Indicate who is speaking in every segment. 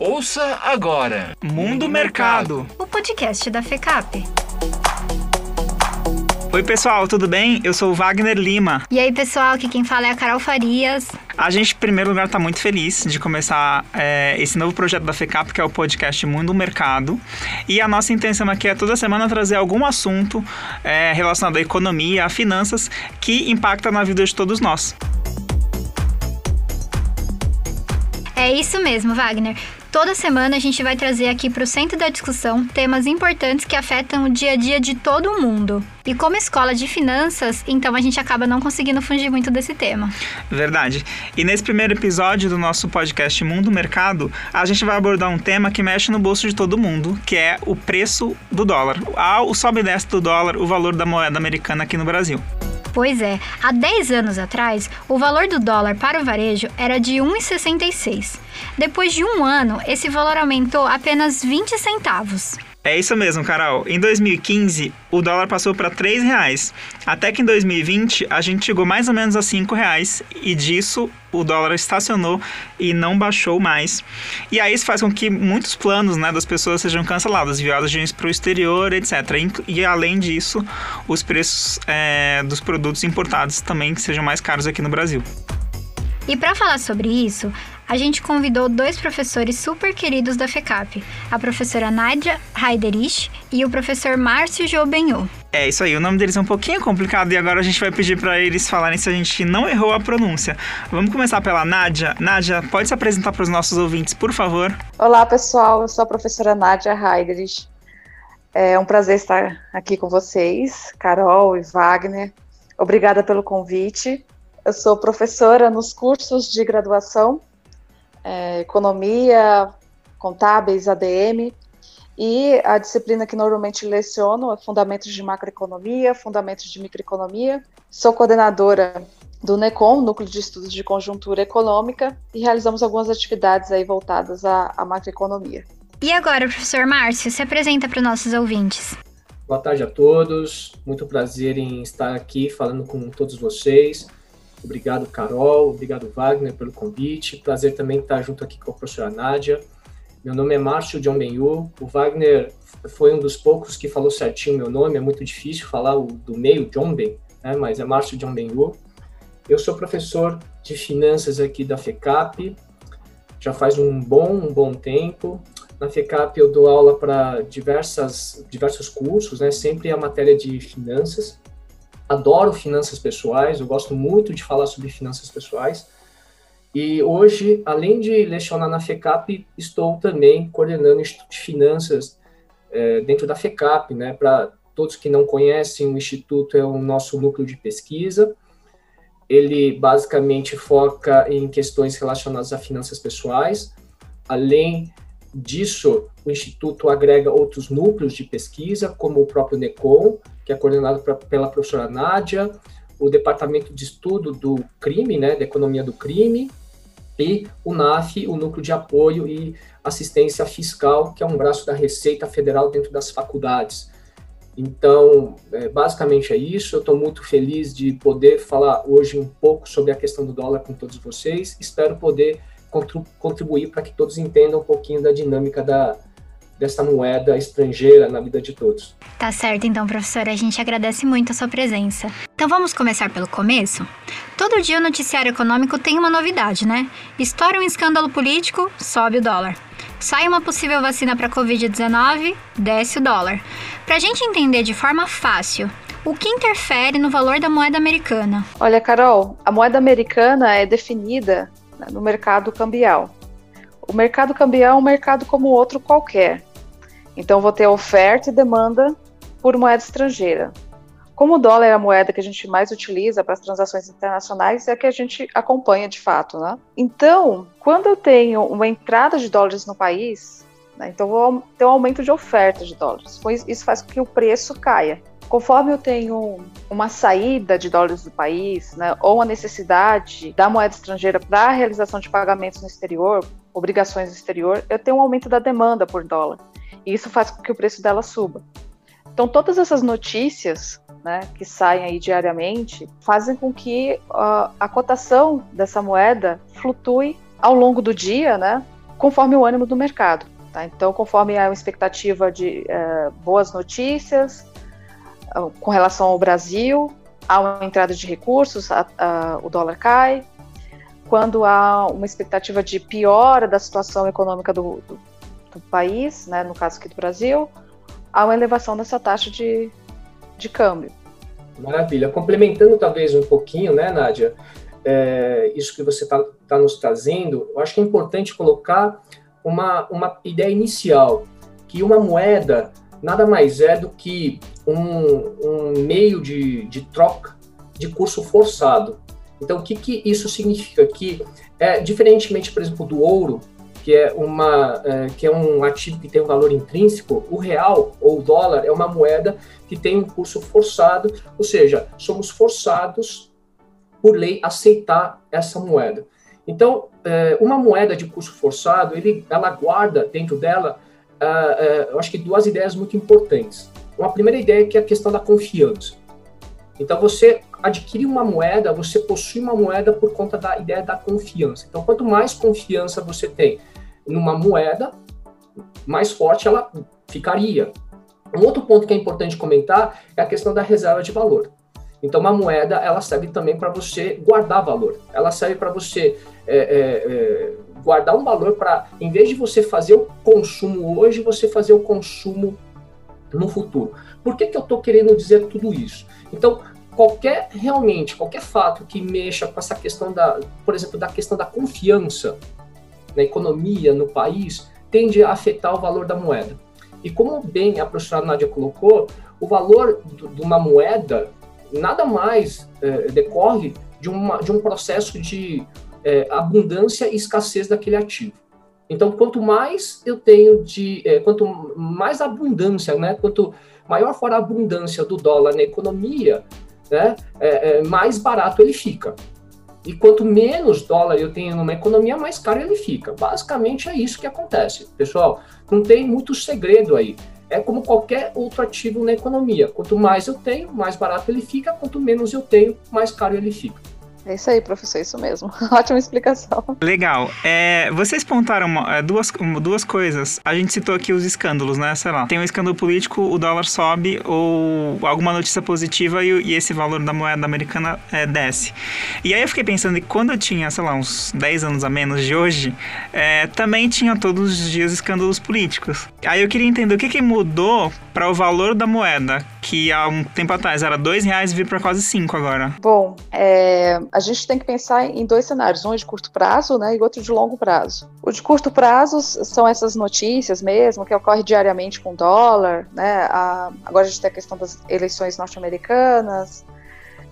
Speaker 1: Ouça agora
Speaker 2: Mundo Mercado,
Speaker 3: o podcast da FECAP.
Speaker 2: Oi, pessoal, tudo bem? Eu sou o Wagner Lima.
Speaker 3: E aí, pessoal, aqui quem fala é a Carol Farias.
Speaker 2: A gente, em primeiro lugar, está muito feliz de começar é, esse novo projeto da FECAP, que é o podcast Mundo Mercado. E a nossa intenção aqui é toda semana trazer algum assunto é, relacionado à economia, a finanças, que impacta na vida de todos nós.
Speaker 3: É isso mesmo, Wagner. Toda semana a gente vai trazer aqui para o centro da discussão temas importantes que afetam o dia a dia de todo mundo. E como escola de finanças, então a gente acaba não conseguindo fugir muito desse tema.
Speaker 2: Verdade. E nesse primeiro episódio do nosso podcast Mundo Mercado, a gente vai abordar um tema que mexe no bolso de todo mundo, que é o preço do dólar. O sobe e desce do dólar, o valor da moeda americana aqui no Brasil.
Speaker 3: Pois é, há 10 anos atrás, o valor do dólar para o varejo era de 1,66. Depois de um ano, esse valor aumentou apenas 20 centavos.
Speaker 2: É isso mesmo, Carol. Em 2015, o dólar passou para R$ reais. Até que em 2020, a gente chegou mais ou menos a R$ reais e disso o dólar estacionou e não baixou mais. E aí isso faz com que muitos planos né, das pessoas sejam cancelados, viagens para o exterior, etc. E além disso, os preços é, dos produtos importados também sejam mais caros aqui no Brasil.
Speaker 3: E para falar sobre isso, a gente convidou dois professores super queridos da FECAP, a professora Nadia Heiderich e o professor Márcio Jobenhô.
Speaker 2: É isso aí, o nome deles é um pouquinho complicado e agora a gente vai pedir para eles falarem se a gente não errou a pronúncia. Vamos começar pela Nádia. Nádia, pode se apresentar para os nossos ouvintes, por favor?
Speaker 4: Olá, pessoal, eu sou a professora Nádia Heiderich. É um prazer estar aqui com vocês, Carol e Wagner. Obrigada pelo convite. Eu sou professora nos cursos de graduação é, economia, contábeis, ADM, e a disciplina que normalmente leciono é Fundamentos de Macroeconomia, Fundamentos de Microeconomia. Sou coordenadora do NECOM, Núcleo de Estudos de Conjuntura Econômica, e realizamos algumas atividades aí voltadas à, à macroeconomia.
Speaker 3: E agora, professor Márcio, se apresenta para os nossos ouvintes.
Speaker 5: Boa tarde a todos, muito prazer em estar aqui falando com todos vocês. Obrigado, Carol. Obrigado, Wagner, pelo convite. Prazer também estar junto aqui com a professora Nádia. Meu nome é Márcio John Benhu. O Wagner foi um dos poucos que falou certinho meu nome. É muito difícil falar o do meio, John Ben, né? mas é Márcio John Benhu. Eu sou professor de finanças aqui da FECAP. Já faz um bom, um bom tempo. Na FECAP eu dou aula para diversas, diversos cursos, né? sempre a matéria de finanças adoro finanças pessoais, eu gosto muito de falar sobre finanças pessoais. E hoje, além de lecionar na FECAP, estou também coordenando o Instituto de Finanças é, dentro da FECAP, né? Para todos que não conhecem, o Instituto é o nosso núcleo de pesquisa. Ele basicamente foca em questões relacionadas a finanças pessoais. Além disso, o Instituto agrega outros núcleos de pesquisa, como o próprio NECOM, que é coordenado pra, pela professora Nádia, o Departamento de Estudo do Crime, né, da Economia do Crime, e o NAF, o Núcleo de Apoio e Assistência Fiscal, que é um braço da Receita Federal dentro das faculdades. Então, é, basicamente é isso. Eu estou muito feliz de poder falar hoje um pouco sobre a questão do dólar com todos vocês. Espero poder contribuir para que todos entendam um pouquinho da dinâmica da, dessa moeda estrangeira na vida de todos.
Speaker 3: Tá certo, então, professora, a gente agradece muito a sua presença. Então vamos começar pelo começo? Todo dia o noticiário econômico tem uma novidade, né? Estoura um escândalo político, sobe o dólar. Sai uma possível vacina para Covid-19, desce o dólar. Para a gente entender de forma fácil, o que interfere no valor da moeda americana?
Speaker 4: Olha, Carol, a moeda americana é definida né, no mercado cambial. O mercado cambial é um mercado como outro qualquer. Então, vou ter oferta e demanda por moeda estrangeira. Como o dólar é a moeda que a gente mais utiliza para as transações internacionais, é a que a gente acompanha de fato, né? Então, quando eu tenho uma entrada de dólares no país, né, então vou ter um aumento de oferta de dólares. Isso faz com que o preço caia. Conforme eu tenho uma saída de dólares do país, né, ou a necessidade da moeda estrangeira para a realização de pagamentos no exterior, obrigações no exterior, eu tenho um aumento da demanda por dólar. Isso faz com que o preço dela suba. Então, todas essas notícias né, que saem aí diariamente fazem com que uh, a cotação dessa moeda flutue ao longo do dia, né, conforme o ânimo do mercado. Tá? Então, conforme a expectativa de uh, boas notícias uh, com relação ao Brasil, há uma entrada de recursos, a, a, o dólar cai. Quando há uma expectativa de piora da situação econômica do, do, do país, né, no caso aqui do Brasil, há uma elevação dessa taxa de, de câmbio.
Speaker 5: Maravilha. Complementando talvez um pouquinho, né, Nádia, é, isso que você está tá nos trazendo, eu acho que é importante colocar uma, uma ideia inicial, que uma moeda nada mais é do que um, um meio de, de troca de curso forçado. Então, o que, que isso significa? Que, é, diferentemente, por exemplo, do ouro, que é, uma, é, que é um ativo que tem um valor intrínseco, o real ou o dólar é uma moeda que tem um curso forçado, ou seja, somos forçados por lei aceitar essa moeda. Então, é, uma moeda de curso forçado, ele, ela guarda dentro dela, uh, uh, eu acho que duas ideias muito importantes. Uma primeira ideia é que é a questão da confiança. Então, você adquire uma moeda, você possui uma moeda por conta da ideia da confiança. Então, quanto mais confiança você tem numa moeda, mais forte ela ficaria. Um outro ponto que é importante comentar é a questão da reserva de valor. Então, uma moeda, ela serve também para você guardar valor. Ela serve para você é, é, é, guardar um valor para, em vez de você fazer o consumo hoje, você fazer o consumo no futuro. Por que, que eu estou querendo dizer tudo isso? Então, qualquer, realmente, qualquer fato que mexa com essa questão da, por exemplo, da questão da confiança na economia, no país, tende a afetar o valor da moeda. E como bem a professora Nádia colocou, o valor de uma moeda nada mais é, decorre de, uma, de um processo de é, abundância e escassez daquele ativo. Então, quanto mais eu tenho de, é, quanto mais abundância, né, quanto maior for a abundância do dólar na economia, né, é, é, mais barato ele fica. E quanto menos dólar eu tenho numa economia, mais caro ele fica. Basicamente é isso que acontece, pessoal. Não tem muito segredo aí é como qualquer outro ativo na economia. Quanto mais eu tenho, mais barato ele fica, quanto menos eu tenho, mais caro ele fica.
Speaker 4: É isso aí, professor, isso mesmo. Ótima explicação.
Speaker 2: Legal. É, vocês pontaram é, duas, duas coisas. A gente citou aqui os escândalos, né? Sei lá, tem um escândalo político, o dólar sobe, ou alguma notícia positiva e, e esse valor da moeda americana é, desce. E aí eu fiquei pensando que quando eu tinha, sei lá, uns 10 anos a menos de hoje, é, também tinha todos os dias escândalos políticos. Aí eu queria entender o que, que mudou para o valor da moeda, que há um tempo atrás era dois reais e vir para quase cinco agora.
Speaker 4: Bom, é, a gente tem que pensar em dois cenários, um de curto prazo né, e outro de longo prazo. O de curto prazo são essas notícias mesmo, que ocorre diariamente com dólar, né, a, agora a gente tem a questão das eleições norte-americanas,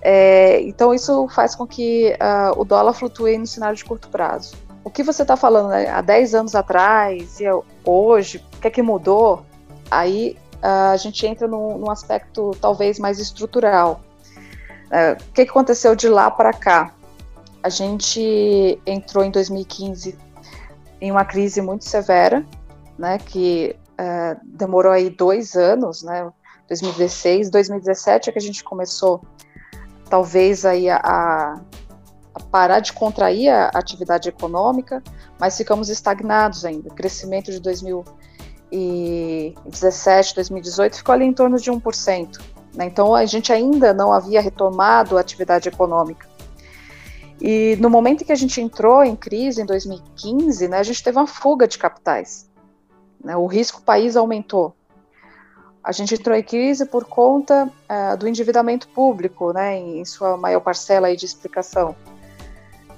Speaker 4: é, então isso faz com que uh, o dólar flutue no cenário de curto prazo. O que você está falando né, há 10 anos atrás e hoje, o que é que mudou? Aí a gente entra num, num aspecto talvez mais estrutural. É, o que, aconteceu de lá para cá? A gente entrou em 2015 em uma crise muito severa, né, que é, demorou aí dois anos, né, 2016, 2017 é que a gente começou, talvez aí a, a parar de contrair a atividade econômica, mas ficamos estagnados ainda. O crescimento de 2017, 2018 ficou ali em torno de 1%. Né? Então a gente ainda não havia retomado a atividade econômica. E no momento em que a gente entrou em crise, em 2015, né, a gente teve uma fuga de capitais. Né? O risco país aumentou. A gente entrou em crise por conta uh, do endividamento público, né, em, sua maior parcela aí de explicação.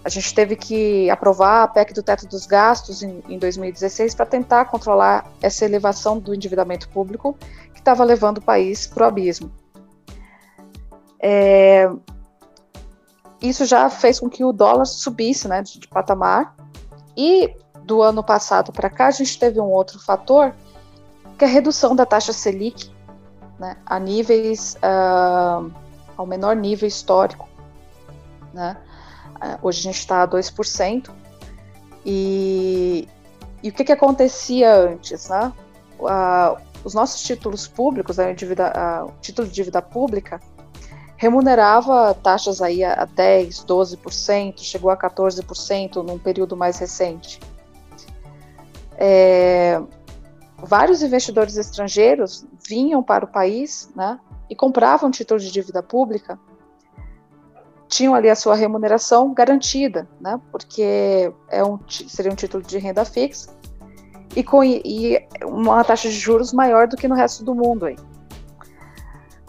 Speaker 4: A gente teve que aprovar a PEC do teto dos gastos em, em 2016 para tentar controlar essa elevação do endividamento público que estava levando o país para o abismo. É, isso já fez com que o dólar subisse né, de, de patamar. E do ano passado para cá, a gente teve um outro fator, que é a redução da taxa Selic né, a níveis, uh, ao menor nível histórico. Né? Uh, hoje a gente está a 2%. E, e o que, que acontecia antes? Né? Os nossos títulos públicos, né, dívida, o título de dívida pública, remunerava taxas aí a 10, 12%, chegou a 14% num período mais recente. é, vários investidores estrangeiros vinham para o país né, e compravam títulos de dívida pública, tinham ali a sua remuneração garantida, né, porque é um, seria um título de renda fixa e, com, e uma taxa de juros maior do que no resto do mundo. Aí.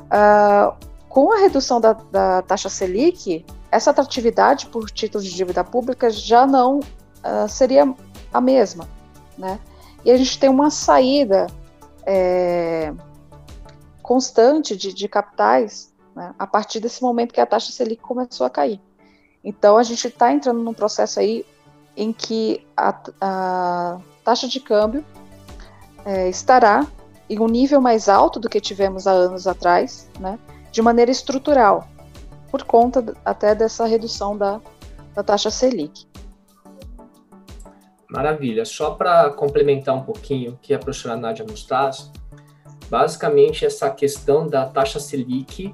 Speaker 4: Uh, com a redução da, da, taxa Selic, essa atratividade por títulos de dívida pública já não uh, seria a mesma, né? E a gente tem uma saída é, constante de, de capitais né, a partir desse momento que a taxa Selic começou a cair. Então a gente está entrando num processo aí em que a, a taxa de câmbio é, estará em um nível mais alto do que tivemos há anos atrás, né, de maneira estrutural, por conta até dessa redução da, da taxa Selic.
Speaker 5: Maravilha. Só para complementar um pouquinho o que a professora Nádia nos traz, basicamente essa questão da taxa Selic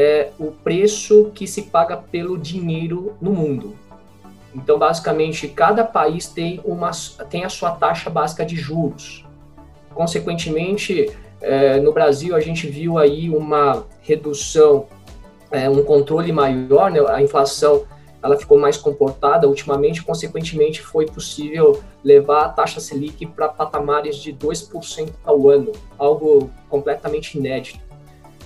Speaker 5: é o preço que se paga pelo dinheiro no mundo. Então, basicamente, cada país tem, uma, tem a sua taxa básica de juros. Consequentemente, é, no Brasil, a gente viu aí uma redução, é, um controle maior, né? a inflação ela ficou mais comportada ultimamente, consequentemente, foi possível levar a taxa Selic para patamares de 2% ao ano, algo completamente inédito.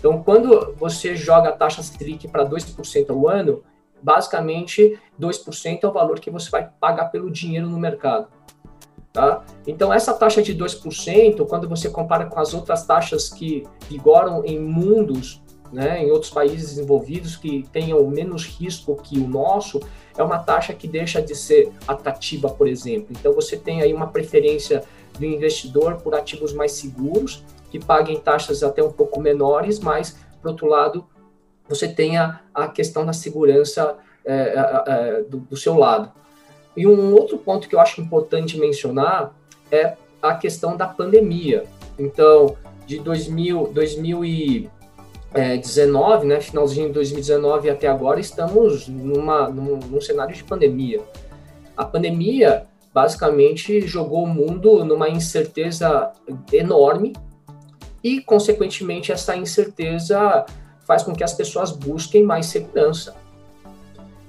Speaker 5: Então, quando você joga a taxa Selic para 2% ao ano, basicamente 2% é o valor que você vai pagar pelo dinheiro no mercado. Tá? Então, essa taxa de 2%, quando você compara com as outras taxas que vigoram em mundos, né, em outros países desenvolvidos que tenham menos risco que o nosso, é uma taxa que deixa de ser atrativa, por exemplo. Então, você tem aí uma preferência do investidor por ativos mais seguros, que paguem taxas até um pouco menores, mas, por outro lado, você tenha a questão da segurança é, é, é, do, do, seu lado. E um outro ponto que eu acho importante mencionar é a questão da pandemia. Então, de 2000, 2019, né, finalzinho de 2019 até agora, estamos numa, num, num cenário de pandemia. A pandemia basicamente jogou o mundo numa incerteza enorme e, consequentemente, essa incerteza faz com que as pessoas busquem mais segurança.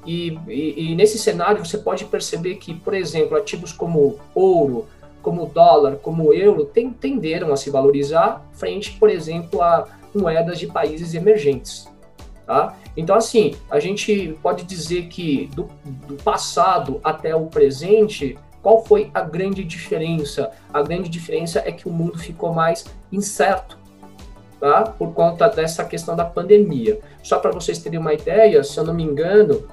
Speaker 5: E, e, e, nesse cenário você pode perceber que, por exemplo, ativos como ouro, como dólar, como euro, tem, tenderam a se valorizar frente, por exemplo, a moedas de países emergentes. Tá? Então, assim, a gente pode dizer que do, do passado até o presente, qual foi a grande diferença? A grande diferença é que o mundo ficou mais incerto tá? por conta dessa questão da pandemia. Só para vocês terem uma ideia, se eu não me engano,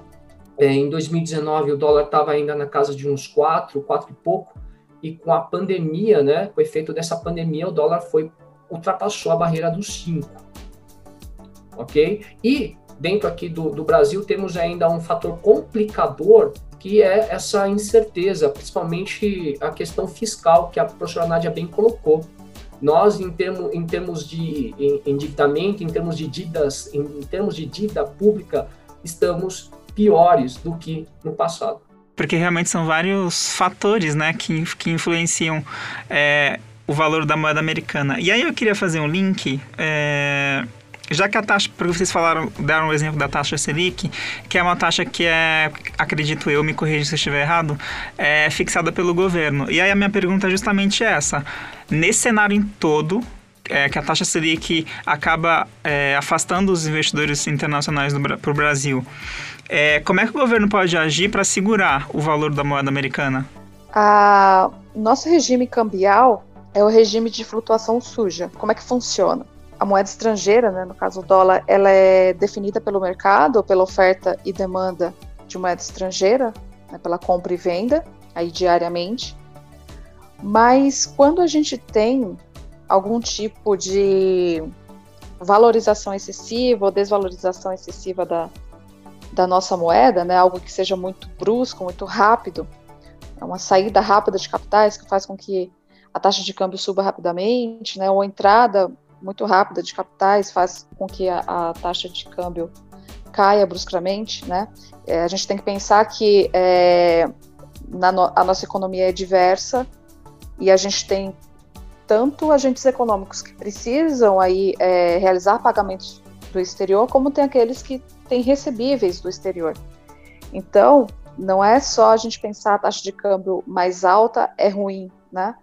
Speaker 5: é, em 2019 o dólar estava ainda na casa de uns 4, 4 e pouco, e com a pandemia, né, com o efeito dessa pandemia, o dólar foi ultrapassou a barreira dos 5. Ok? E dentro aqui do, do Brasil temos ainda um fator complicador que é essa incerteza, principalmente a questão fiscal que a professora Nádia bem colocou nós em, termo, em termos de endividamento, em termos de dívidas, em, em termos de dívida pública, estamos piores do que no passado.
Speaker 2: Porque realmente são vários fatores né, que, que influenciam é, o valor da moeda americana. E aí eu queria fazer um link. É, já que a taxa, porque vocês falaram, deram o um exemplo da taxa Selic, que é uma taxa que é, acredito eu, me corrija se eu estiver errado, é fixada pelo governo. E aí a minha pergunta é justamente essa. Nesse cenário em todo, é, que a taxa Selic acaba é, afastando os investidores internacionais para o Brasil, é, como é que o governo pode agir para segurar o valor da moeda americana?
Speaker 4: A, nosso regime cambial é o regime de flutuação suja. Como é que funciona? A moeda estrangeira, né, no caso o dólar, ela é definida pelo mercado, pela oferta e demanda de moeda estrangeira, né, pela compra e venda, aí diariamente. Mas quando a gente tem algum tipo de valorização excessiva ou desvalorização excessiva da, da nossa moeda, né, algo que seja muito brusco, muito rápido, é uma saída rápida de capitais que faz com que a taxa de câmbio suba rapidamente, né, ou entrada muito rápida de capitais faz com que a, a taxa de câmbio caia bruscamente, né? É, a gente tem que pensar que é, no, a nossa economia é diversa E a gente tem tanto agentes econômicos que precisam aí é, realizar pagamentos do exterior, como tem aqueles que têm recebíveis do exterior. Então, não é só a gente pensar a taxa de câmbio mais alta é ruim, né?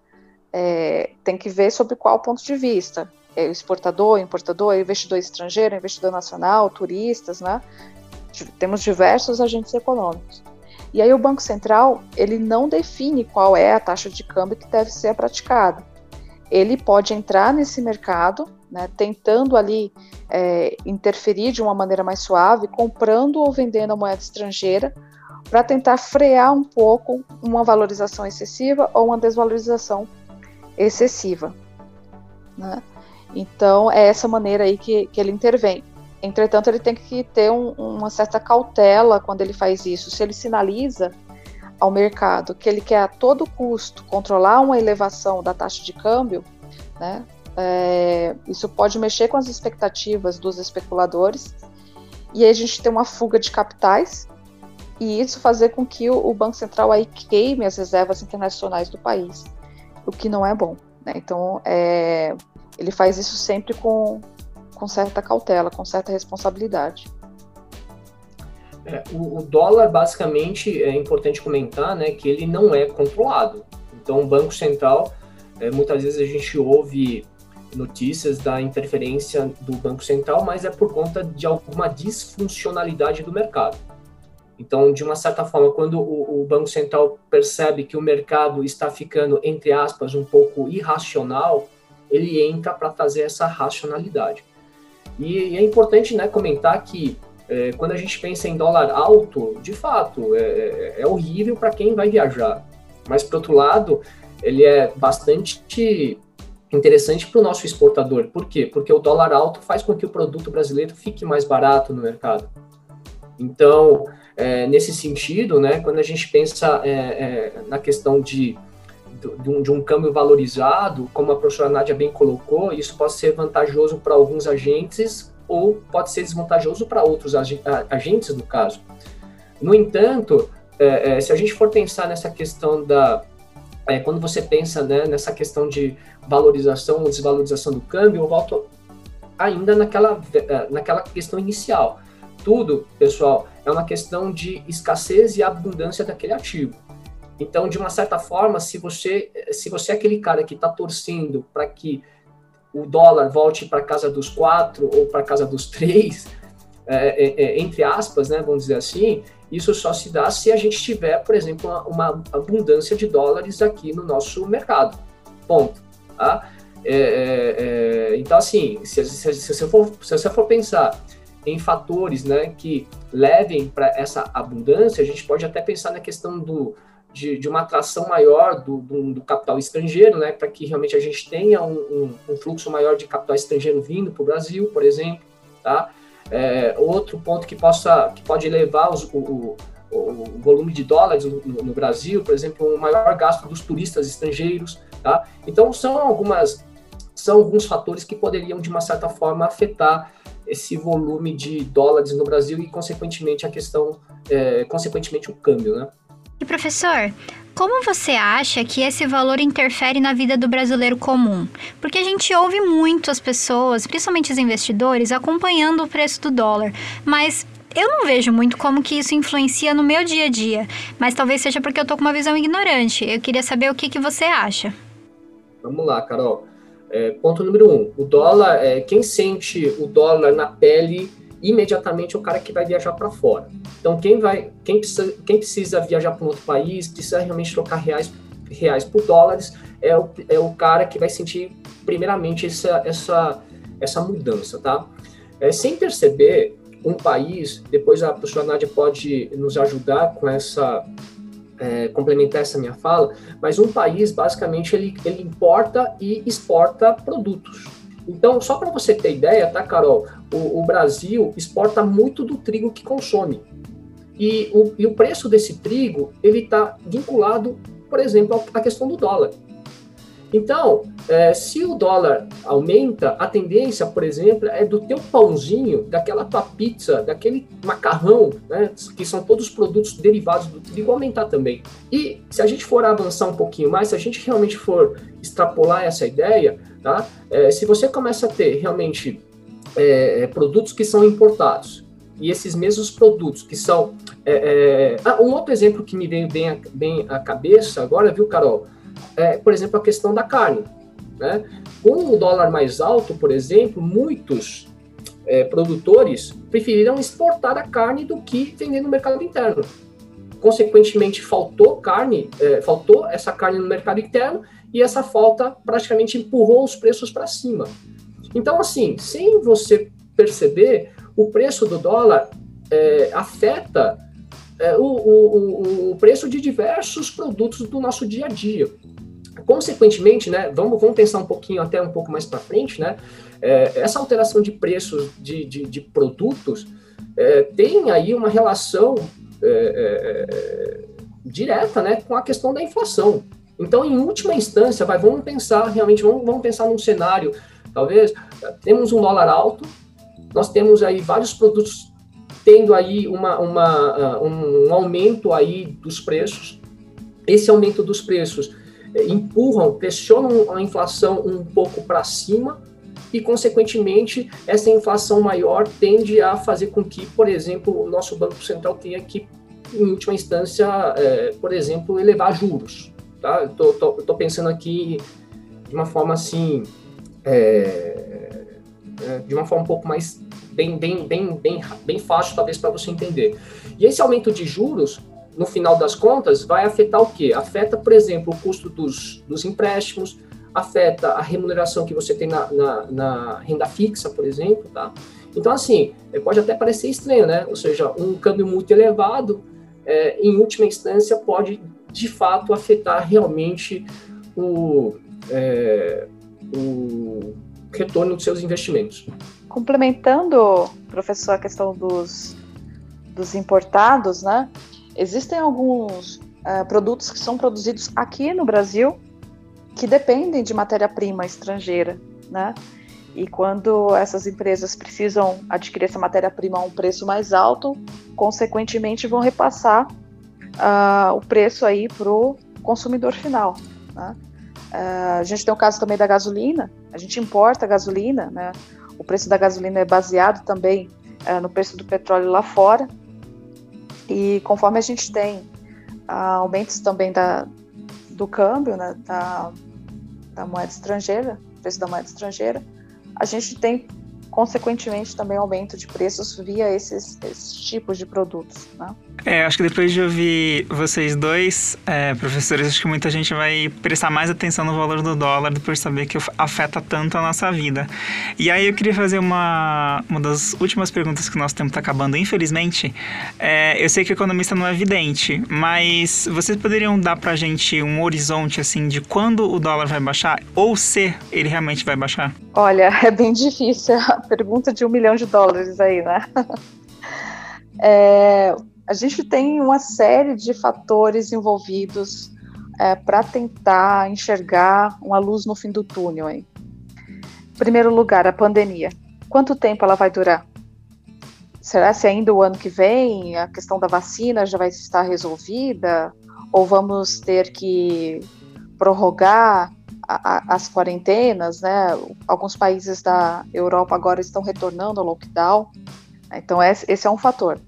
Speaker 4: É, tem que ver sobre qual ponto de vista. É exportador, importador, é investidor estrangeiro, é investidor nacional, turistas, né? Temos diversos agentes econômicos. E aí o Banco Central, ele não define qual é a taxa de câmbio que deve ser praticada. Ele pode entrar nesse mercado, né, tentando ali é, interferir de uma maneira mais suave, comprando ou vendendo a moeda estrangeira, para tentar frear um pouco uma valorização excessiva ou uma desvalorização excessiva. Né? Então, é essa maneira aí que, que ele intervém. Entretanto, ele tem que ter um, uma certa cautela quando ele faz isso. Se ele sinaliza ao mercado que ele quer a todo custo controlar uma elevação da taxa de câmbio, né, é, isso pode mexer com as expectativas dos especuladores e aí a gente tem uma fuga de capitais e isso fazer com que o, o Banco Central aí queime as reservas internacionais do país, o que não é bom. Né? Então, é, ele faz isso sempre com, com certa cautela, com certa responsabilidade.
Speaker 5: É, o, o, dólar, basicamente, é importante comentar né, que ele não é controlado. Então, o Banco Central, é, muitas vezes a gente ouve notícias da interferência do Banco Central, mas é por conta de alguma disfuncionalidade do mercado. Então, de uma certa forma, quando o, o, Banco Central percebe que o mercado está ficando, entre aspas, um pouco irracional, ele entra para trazer essa racionalidade. E, e, é importante né, comentar que é, quando a gente pensa em dólar alto, de fato, é, é, é horrível para quem vai viajar. Mas, por outro lado, ele é bastante interessante para o nosso exportador. Por quê? Porque o dólar alto faz com que o produto brasileiro fique mais barato no mercado. Então, é, nesse sentido, né, quando a gente pensa é, é, na questão de, de um, de, um, câmbio valorizado, como a professora Nádia bem colocou, isso pode ser vantajoso para alguns agentes ou pode ser desvantajoso para outros agentes, no caso. No entanto, é, é, se a gente for pensar nessa questão da. É, quando você pensa né, nessa questão de valorização ou desvalorização do câmbio, eu volto ainda naquela, naquela questão inicial tudo, pessoal, é uma questão de escassez e abundância daquele ativo. Então, de uma certa forma, se você, se você é aquele cara que está torcendo para que o dólar volte para casa dos quatro ou para casa dos três, é, é, é, entre aspas, né, vamos dizer assim, isso só se dá se a gente tiver, por exemplo, uma, uma abundância de dólares aqui no nosso mercado. Ponto. Tá? É, é, é então, assim, se, se, se, você for, se você for pensar em fatores né, que levem para essa abundância, a gente pode até pensar na questão do, de, de uma atração maior do, do, do capital estrangeiro, né, para que realmente a gente tenha um, um, um, fluxo maior de capital estrangeiro vindo para o Brasil, por exemplo. Tá? É, outro ponto que, possa, que pode elevar os, o, o, o, volume de dólares no, no, Brasil, por exemplo, um maior gasto dos turistas estrangeiros. Tá? Então, são algumas são alguns fatores que poderiam, de uma certa forma, afetar esse volume de dólares no Brasil e, consequentemente, a questão, é, consequentemente, o câmbio, né?
Speaker 3: Professor, como você acha que esse valor interfere na vida do brasileiro comum? Porque a gente ouve muito as pessoas, principalmente os investidores, acompanhando o preço do dólar, mas eu não vejo muito como que isso influencia no meu dia a dia, mas talvez seja porque eu tô com uma visão ignorante. Eu queria saber o que, que você acha.
Speaker 5: Vamos lá, Carol. É, ponto número um, o dólar, é, quem sente o dólar na pele imediatamente o cara que vai viajar para fora. Então quem vai, quem precisa, quem precisa viajar para um outro país, precisa realmente trocar reais, reais por dólares, é o, é o cara que vai sentir primeiramente essa, essa, essa mudança, tá? É, sem perceber, um país, depois a professora Nádia pode nos ajudar com essa é, complementar essa minha fala, mas um país, basicamente, ele, ele importa e exporta produtos. Então, só para você ter ideia, tá, Carol? O, o, Brasil exporta muito do trigo que consome. E o, e o preço desse trigo, ele está vinculado, por exemplo, à questão do dólar. Então, é, se o dólar aumenta, a tendência, por exemplo, é do teu pãozinho, daquela tua pizza, daquele macarrão, né, que são todos produtos derivados do trigo, aumentar também. E se a gente for avançar um pouquinho mais, se a gente realmente for extrapolar essa ideia, tá, é, se você começa a ter realmente é, produtos que são importados, e esses mesmos produtos que são. É, é... Ah, um outro exemplo que me veio bem, bem à cabeça agora, viu, Carol? É, por exemplo, a questão da carne. Né? Com o dólar mais alto, por exemplo, muitos é, produtores preferiram exportar a carne do que vender no mercado interno. Consequentemente, faltou carne, é, faltou essa carne no mercado interno e essa falta praticamente empurrou os preços para cima. Então, assim, sem você perceber, o preço do dólar é, afeta é, o, o, o, preço de diversos produtos do nosso dia a dia. Consequentemente, né, vamos, vamos pensar um pouquinho até um pouco mais para frente, né, é, essa alteração de preços de, de, de produtos é, tem aí uma relação é, é, direta né, com a questão da inflação. Então, em última instância, vai, vamos pensar realmente, vamos, vamos pensar num cenário, talvez, temos um dólar alto, nós temos aí vários produtos tendo aí uma, uma, uh, um aumento aí dos preços. Esse aumento dos preços eh, empurram, pressionam a inflação um pouco para cima e, consequentemente, essa inflação maior tende a fazer com que, por exemplo, o nosso Banco Central tenha que, em última instância, eh, por exemplo, elevar juros. Tá? Estou pensando aqui de uma forma assim, é, de uma forma um pouco mais bem, bem, bem, bem, bem fácil, talvez, para você entender. E esse aumento de juros, no final das contas, vai afetar o quê? Afeta, por exemplo, o custo dos, dos empréstimos, afeta a remuneração que você tem na, na, na renda fixa, por exemplo, tá? Então, assim, é, pode até parecer estranho, né? Ou seja, um câmbio muito elevado, é, em última instância, pode, de fato, afetar realmente o, é, o retorno dos seus investimentos.
Speaker 4: Complementando, professor, a questão dos, dos importados, né? Existem alguns uh, produtos que são produzidos aqui no Brasil que dependem de matéria-prima estrangeira, né? E quando essas empresas precisam adquirir essa matéria-prima a um preço mais alto, consequentemente vão repassar uh, o preço aí para o consumidor final. Né? Uh, a gente tem o caso também da gasolina, a gente importa gasolina, né? O preço da gasolina é baseado também uh, no preço do petróleo lá fora. E conforme a gente tem aumentos também da, do câmbio, né, da, da moeda estrangeira, preço da moeda estrangeira, a gente tem consequentemente também aumento de preços via esses, esses tipos de produtos. Né?
Speaker 2: É, acho que depois de ouvir vocês dois, é, professores, acho que muita gente vai prestar mais atenção no valor do dólar depois de saber que afeta tanto a nossa vida. E aí eu queria fazer uma, uma das últimas perguntas que o nosso tempo está acabando, infelizmente. É, eu sei que o economista não é evidente, mas vocês poderiam dar para a gente um horizonte assim de quando o dólar vai baixar ou se ele realmente vai baixar?
Speaker 4: Olha, é bem difícil pergunta de um milhão de dólares aí, né? É, a gente tem uma série de fatores envolvidos é, para tentar enxergar uma luz no fim do túnel. Hein? Em primeiro lugar, a pandemia. Quanto tempo ela vai durar? Será se ainda o ano que vem a questão da vacina já vai estar resolvida? Ou vamos ter que prorrogar a, as quarentenas, né? Alguns países da Europa agora estão retornando ao lockdown. Então, esse é um fator.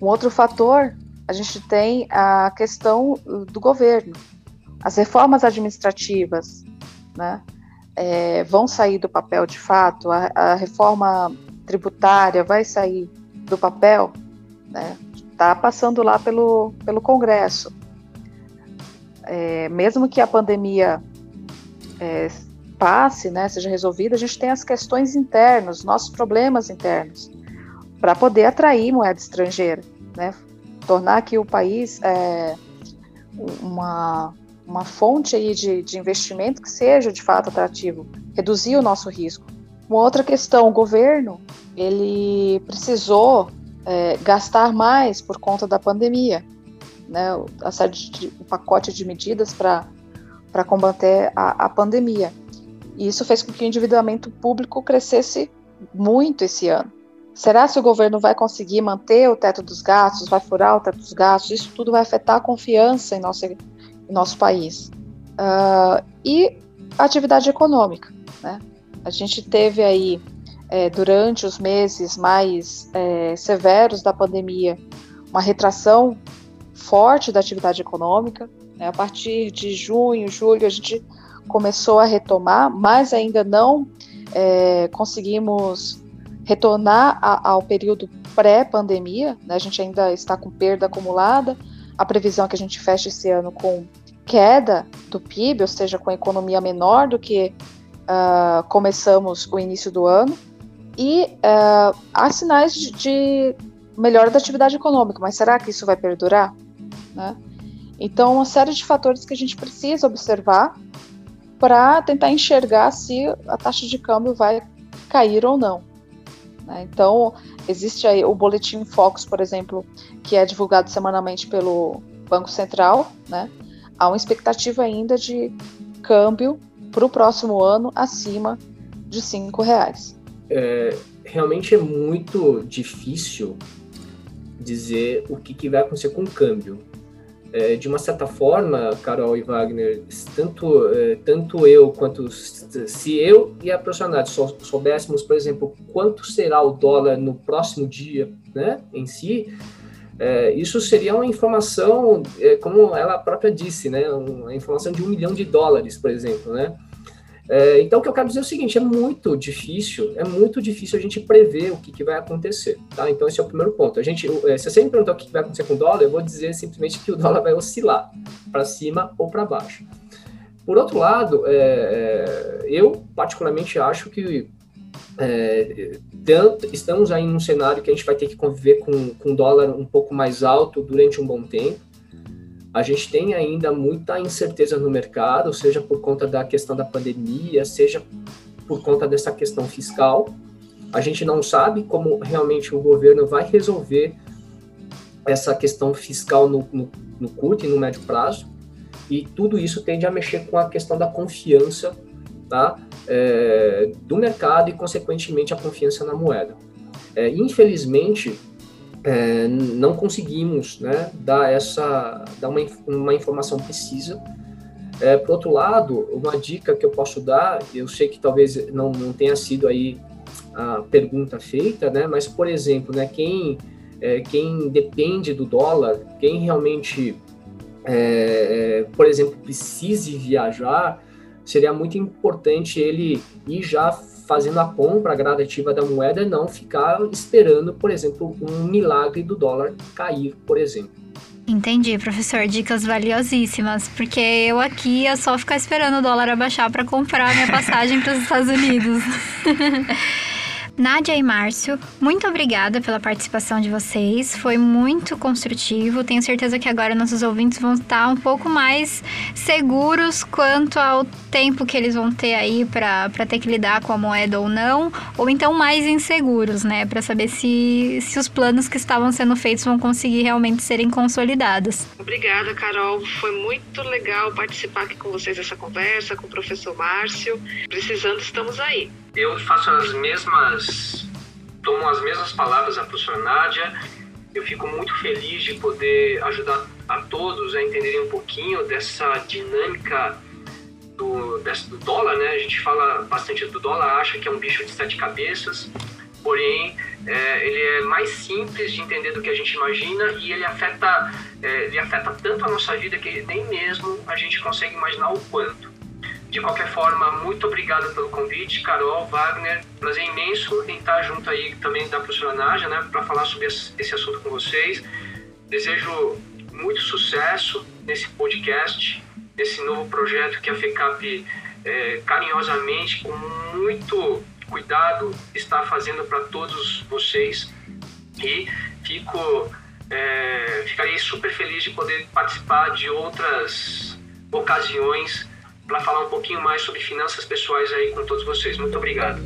Speaker 4: Um outro fator, a gente tem a questão do governo. As reformas administrativas né, é, vão sair do papel de fato, a, a, reforma tributária vai sair do papel, está né, tá passando lá pelo, pelo Congresso. É, mesmo que a pandemia é, passe, né, seja resolvida, a gente tem as questões internas, nossos problemas internos para poder atrair moeda estrangeira, né? tornar aqui o país é, uma, uma fonte aí de, de investimento que seja de fato atrativo, reduzir o nosso risco. Uma outra questão, o governo ele precisou é, gastar mais por conta da pandemia, né? A série de, o pacote de medidas para para combater a, a pandemia. E isso fez com que o endividamento público crescesse muito esse ano. Será que o governo vai conseguir manter o teto dos gastos, vai furar o teto dos gastos? Isso tudo vai afetar a confiança em nosso, em nosso país. Uh, e a atividade econômica. Né? A gente teve aí, é, durante os meses mais é, severos da pandemia, uma retração forte da atividade econômica. Né? A partir de junho, julho, a gente começou a retomar, mas ainda não é, conseguimos retornar a, ao período pré-pandemia. Né? A gente ainda está com perda acumulada. A previsão é que a gente feche esse ano com queda do PIB, ou seja, com economia menor do que uh, começamos o início do ano. E uh, há sinais de, de melhora da atividade econômica, mas será que isso vai perdurar? Né? Então, uma série de fatores que a gente precisa observar para tentar enxergar se a taxa de câmbio vai cair ou não. Né? Então, existe aí o boletim Focus, por exemplo, que é divulgado semanalmente pelo Banco Central. Né? Há uma expectativa ainda de câmbio para o próximo ano acima de cinco reais.
Speaker 5: É, realmente é muito difícil dizer o que, que vai acontecer com o câmbio é, de uma certa forma, Carol e Wagner, tanto, é, tanto eu quanto se eu e a profissional soubéssemos, por exemplo, quanto será o dólar no próximo dia, né, em si, é, isso seria uma informação, é, como ela própria disse, né, uma informação de um milhão de dólares, por exemplo, né, é, então, o que eu quero dizer é o seguinte: é muito difícil, é muito difícil a gente prever o que, que vai acontecer. Tá? Então, esse é o primeiro ponto. A gente, é, se você me perguntar o que vai acontecer com o dólar, eu vou dizer simplesmente que o dólar vai oscilar para cima ou para baixo. Por outro lado, é, é, eu particularmente acho que é, tanto, estamos aí num cenário que a gente vai ter que conviver com, com dólar um pouco mais alto durante um bom tempo a gente tem ainda muita incerteza no mercado, seja por conta da questão da pandemia, seja por conta dessa questão fiscal. A gente não sabe como realmente o governo vai resolver essa questão fiscal no, no, no curto e no médio prazo, e tudo isso tende a mexer com a questão da confiança tá? É, do mercado e, consequentemente, a confiança na moeda. É, infelizmente, é, não conseguimos né, dar essa dar uma, uma informação precisa. É, por outro lado, uma dica que eu posso dar, eu sei que talvez não, não tenha sido aí a pergunta feita, né, mas por exemplo, né, quem é, quem depende do dólar, quem realmente, é, é por exemplo, precise viajar, seria muito importante ele ir já fazendo a compra gradativa da moeda e não ficar esperando, por exemplo, um milagre do dólar cair, por exemplo.
Speaker 3: Entendi, professor. Dicas valiosíssimas, porque eu aqui ia só ficar esperando o dólar abaixar para comprar minha passagem para os Estados Unidos. Nádia e Márcio, muito obrigada pela participação de vocês. Foi muito construtivo. Tenho certeza que agora nossos ouvintes vão estar um pouco mais seguros quanto ao tempo que eles vão ter aí para ter que lidar com a moeda ou não, ou então mais inseguros, né, para saber se, se os planos que estavam sendo feitos vão conseguir realmente serem consolidados.
Speaker 1: Obrigada, Carol. Foi muito legal participar aqui com vocês dessa conversa, com o professor Márcio. Precisando, estamos aí
Speaker 5: eu faço as mesmas, tomo as mesmas palavras da professora Nádia. Eu fico muito feliz de poder ajudar a todos a entenderem um pouquinho dessa dinâmica do, dessa, do dólar, né? A gente fala bastante do dólar, acha que é um bicho de sete cabeças, porém é, ele é mais simples de entender do que a gente imagina e ele afeta, é, ele afeta tanto a nossa vida que nem mesmo a gente consegue imaginar o quanto. De qualquer forma, muito obrigado pelo convite, Carol, Wagner. Prazer imenso em estar junto aí também da professora Nádia, né, para falar sobre esse assunto com vocês. Desejo muito sucesso nesse podcast, nesse novo projeto que a FECAP é, carinhosamente, com muito cuidado, está fazendo para todos vocês. E fico, é, ficarei super feliz de poder participar de outras ocasiões para falar um pouquinho mais sobre finanças pessoais aí com todos vocês. Muito obrigado.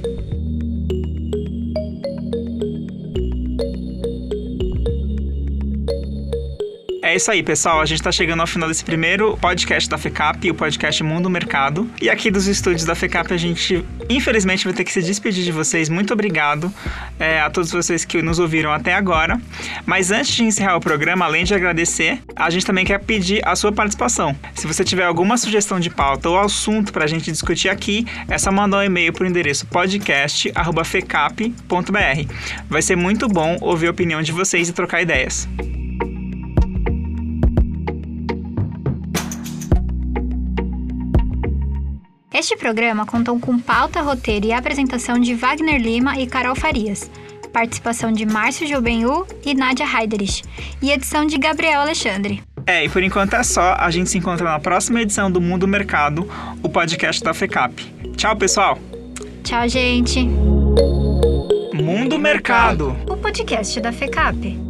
Speaker 2: É isso aí, pessoal. A gente está chegando ao final desse primeiro podcast da FECAP, o podcast Mundo Mercado. E aqui dos estúdios da FECAP, a gente, infelizmente, vai ter que se despedir de vocês. Muito obrigado é, a todos vocês que nos ouviram até agora. Mas antes de encerrar o programa, além de agradecer, a gente também quer pedir a sua participação. Se você tiver alguma sugestão de pauta ou assunto para a gente discutir aqui, é só mandar um e-mail para o endereço podcast.fecap.br. Vai ser muito bom ouvir a opinião de vocês e trocar ideias.
Speaker 3: Este programa contou com pauta, roteiro e apresentação de Wagner Lima e Carol Farias, participação de Márcio Jobenhu e Nádia Heiderich, e edição de Gabriel Alexandre.
Speaker 2: É, e por enquanto é só. A gente se encontra na próxima edição do Mundo Mercado, o podcast da FECAP. Tchau, pessoal!
Speaker 3: Tchau, gente!
Speaker 2: Mundo Mercado,
Speaker 3: o podcast da FECAP.